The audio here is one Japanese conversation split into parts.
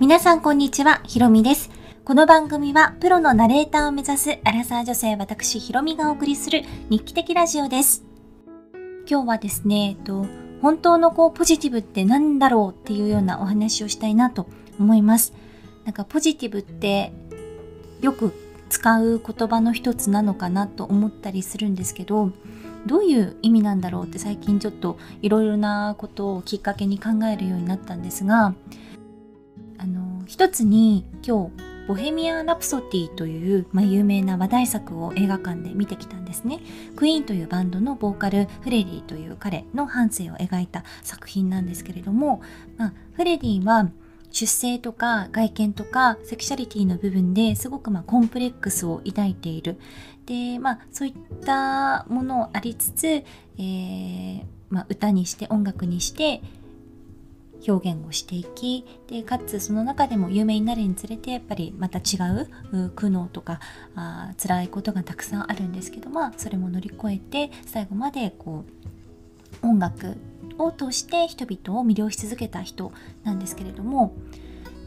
皆さんこんにちは、ひろみです。この番組はプロのナレーターを目指すアラサー女性私ひろみがお送りする日記的ラジオです。今日はですね、えっと、本当のこうポジティブって何だろうっていうようなお話をしたいなと思います。なんかポジティブってよく使う言葉の一つなのかなと思ったりするんですけど、どういう意味なんだろうって最近ちょっといろいろなことをきっかけに考えるようになったんですが、一つに今日ボヘミアン・ラプソディという、まあ、有名な話題作を映画館で見てきたんですね。クイーンというバンドのボーカルフレディという彼の半生を描いた作品なんですけれども、まあ、フレディは出生とか外見とかセクシャリティの部分ですごくまあコンプレックスを抱いている。で、まあそういったものをありつつ、えーまあ、歌にして音楽にして表現をしていきでかつその中でも有名になるにつれてやっぱりまた違う苦悩とかあ辛いことがたくさんあるんですけどまあそれも乗り越えて最後までこう音楽を通して人々を魅了し続けた人なんですけれども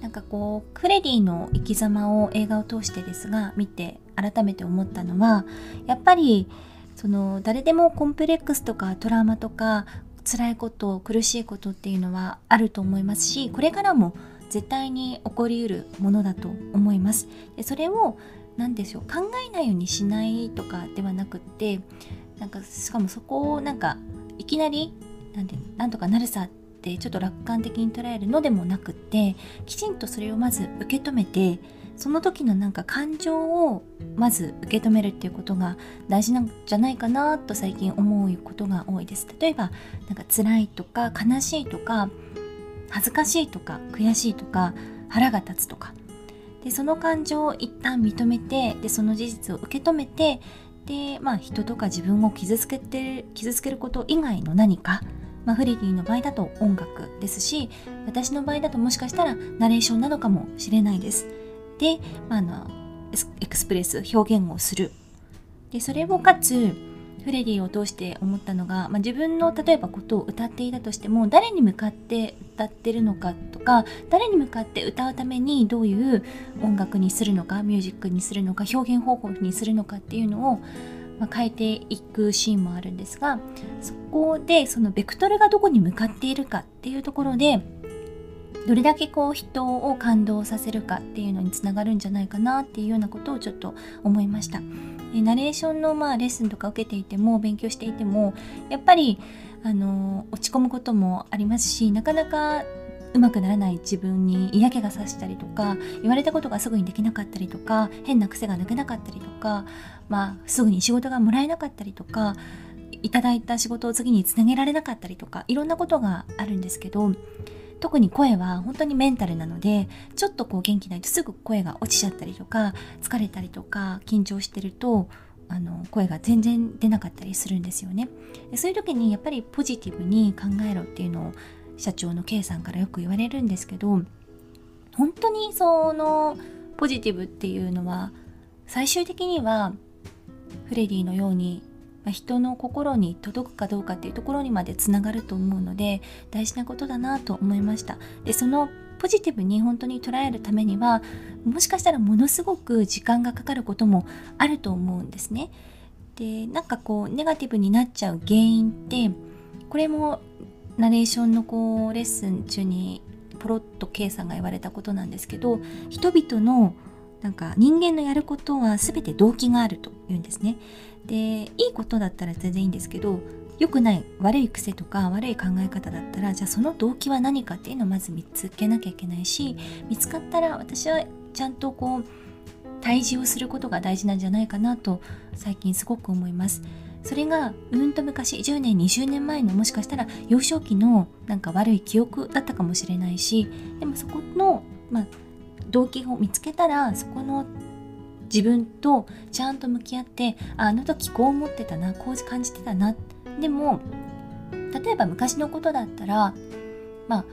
なんかこうフレディの生き様を映画を通してですが見て改めて思ったのはやっぱりその誰でもコンプレックスとかトラウマとか辛いこと苦しいことっていうのはあると思いますしこれからも絶対に起こりうるものだと思います。でそれを何でしょう考えないようにしないとかではなくってなんかしかもそこをなんかいきなりなんでなんとかなるさってちょっと楽観的に捉えるのでもなくってきちんとそれをまず受け止めてその時のなんか感情をまず受け止めるっていうことが大事なんじゃないかなと最近思うことが多いです例えばなんか辛いとか悲しいとか恥ずかしいとか悔しいとか腹が立つとかでその感情を一旦認めてでその事実を受け止めてでまあ人とか自分を傷つけて傷つけること以外の何かまあ、フレディの場合だと音楽ですし私の場合だともしかしたらナレーションなのかもしれないです。で、まあ、あのエクスプレス表現をする。でそれをかつフレディを通して思ったのが、まあ、自分の例えばことを歌っていたとしても誰に向かって歌ってるのかとか誰に向かって歌うためにどういう音楽にするのかミュージックにするのか表現方法にするのかっていうのを、まあ、変えていくシーンもあるんですがそこでそのベクトルがどこに向かっているかっていうところでどれだけこう人を感動させるかっていうのにつながるんじゃないかなっていうようなことをちょっと思いました。えナレーションのまあレッスンとか受けていても勉強していてもやっぱりあの落ち込むこともありますしなかなかうまくならない自分に嫌気がさしたりとか言われたことがすぐにできなかったりとか変な癖が抜けなかったりとか、まあ、すぐに仕事がもらえなかったりとかいただいた仕事を次につなげられなかったりとかいろんなことがあるんですけど特に声は本当にメンタルなのでちょっとこう元気ないとすぐ声が落ちちゃったりとか疲れたりとか緊張してるとあの声が全然出なかったりするんですよね。でそういう時にやっぱりポジティブに考えろっていうのを社長の K さんからよく言われるんですけど本当にそのポジティブっていうのは最終的にはフレディのようにま人の心に届くかどうかっていうところにまでつながると思うので大事なことだなと思いました。でそのポジティブに本当に捉えるためにはもしかしたらものすごく時間がかかることもあると思うんですね。でなんかこうネガティブになっちゃう原因ってこれもナレーションのこうレッスン中にポロッと K さんが言われたことなんですけど人々のなんか人間のやることは全て動機があると言うんですね。でいいことだったら全然いいんですけど良くない悪い癖とか悪い考え方だったらじゃあその動機は何かっていうのをまず見つけなきゃいけないし見つかったら私はちゃんとこう対峙をすることが大事なんじゃないかなと最近すごく思います。それがうんと昔10年20年前のもしかしたら幼少期のなんか悪い記憶だったかもしれないしでもそこの、まあ、動機を見つけたらそこの自分とちゃんと向き合ってあの時こう思ってたなこう感じてたな。でも例えば昔のことだったらまあ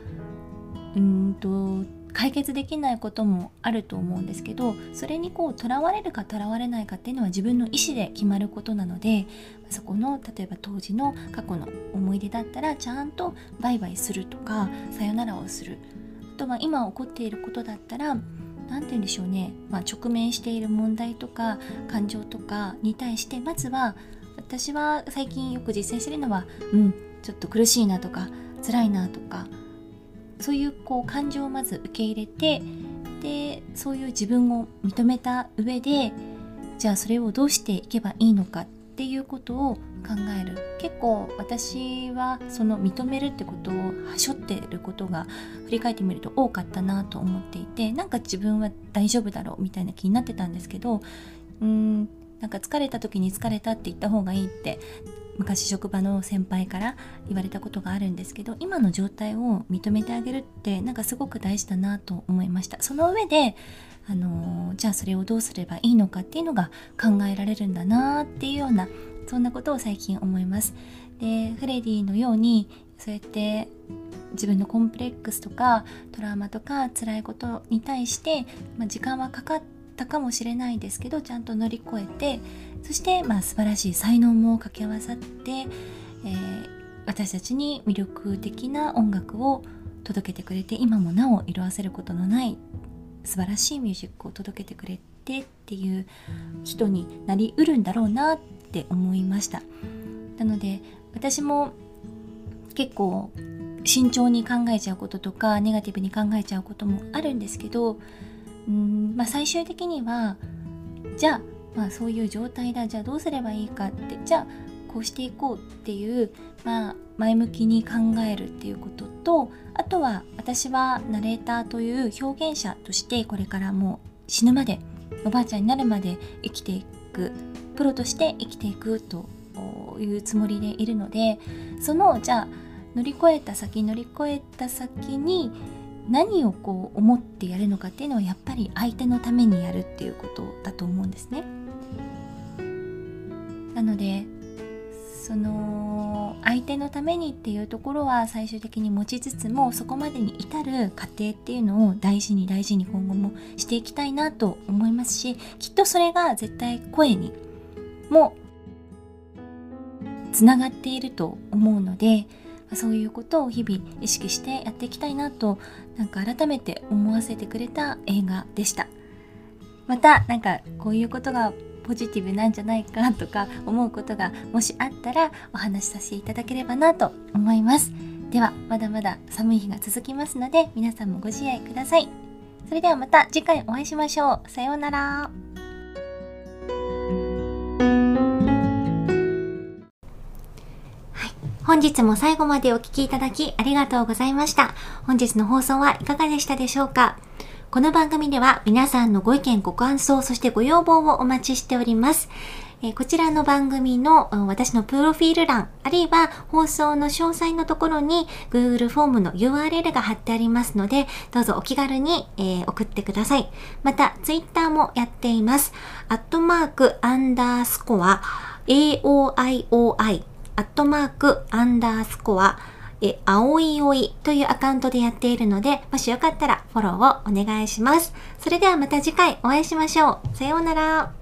うんと解決できないこともあると思うんですけどそれにこうとらわれるかとらわれないかっていうのは自分の意思で決まることなのでそこの例えば当時の過去の思い出だったらちゃんとバイバイするとかさよならをする。とは今起こっていることだったら何て言うんでしょうね、まあ、直面している問題とか感情とかに対してまずは私は最近よく実践してるのはうんちょっと苦しいなとか辛いなとかそういうこう感情をまず受け入れてでそういう自分を認めた上でじゃあそれをどうしていけばいいのかっていうことを考える。結構私はその認めるってことをはしょってることが振り返ってみると多かったなと思っていてなんか自分は大丈夫だろうみたいな気になってたんですけどうーんなんか疲れた時に疲れたって言った方がいいって昔職場の先輩から言われたことがあるんですけど今の状態を認めてあげるってなんかすごく大事だなと思いました。その上であのじゃあそれをどうすればいいのかっていうのが考えられるんだなっていうようなそんなことを最近思います。でフレディのようにそうやって自分のコンプレックスとかトラウマとか辛いことに対して、まあ、時間はかかったかもしれないですけどちゃんと乗り越えてそして、まあ、素晴らしい才能も掛け合わさって、えー、私たちに魅力的な音楽を届けてくれて今もなお色あせることのない素晴らしいミュージックを届けてくれてっていう人になりうるんだろうなって思いました。なので私も結構慎重に考えちゃうこととかネガティブに考えちゃうこともあるんですけどうん、まあ、最終的にはじゃあまあ、そういう状態だじゃあどうすればいいかってじゃあこうしていこうっていう、まあ、前向きに考えるっていうこととあとは私はナレーターという表現者としてこれからもう死ぬまでおばあちゃんになるまで生きていくプロとして生きていくというつもりでいるのでそのじゃあ乗り越えた先乗り越えた先に何をこう思ってやるのかっていうのはやっぱり相手のためにやるっていうことだと思うんですね。なのでその相手のためにっていうところは最終的に持ちつつもそこまでに至る過程っていうのを大事に大事に今後もしていきたいなと思いますしきっとそれが絶対声にもつながっていると思うのでそういうことを日々意識してやっていきたいなとなんか改めて思わせてくれた映画でした。またなんかこういうことがポジティブなんじゃないかとか思うことがもしあったらお話しさせていただければなと思います。ではまだまだ寒い日が続きますので皆さんもご自愛ください。それではまた次回お会いしましょう。さようなら。本日も最後までお聴きいただきありがとうございました。本日の放送はいかがでしたでしょうか？この番組では皆さんのご意見、ご感想、そしてご要望をお待ちしております。えこちらの番組の私のプロフィール欄、あるいは放送の詳細のところに Google フォームの URL が貼ってありますので、どうぞお気軽に、え送ってください。また、Twitter もやっています。アットマークアンダースコア AOIOI アットマークアンダースコアえ、あおいおいというアカウントでやっているので、もしよかったらフォローをお願いします。それではまた次回お会いしましょう。さようなら。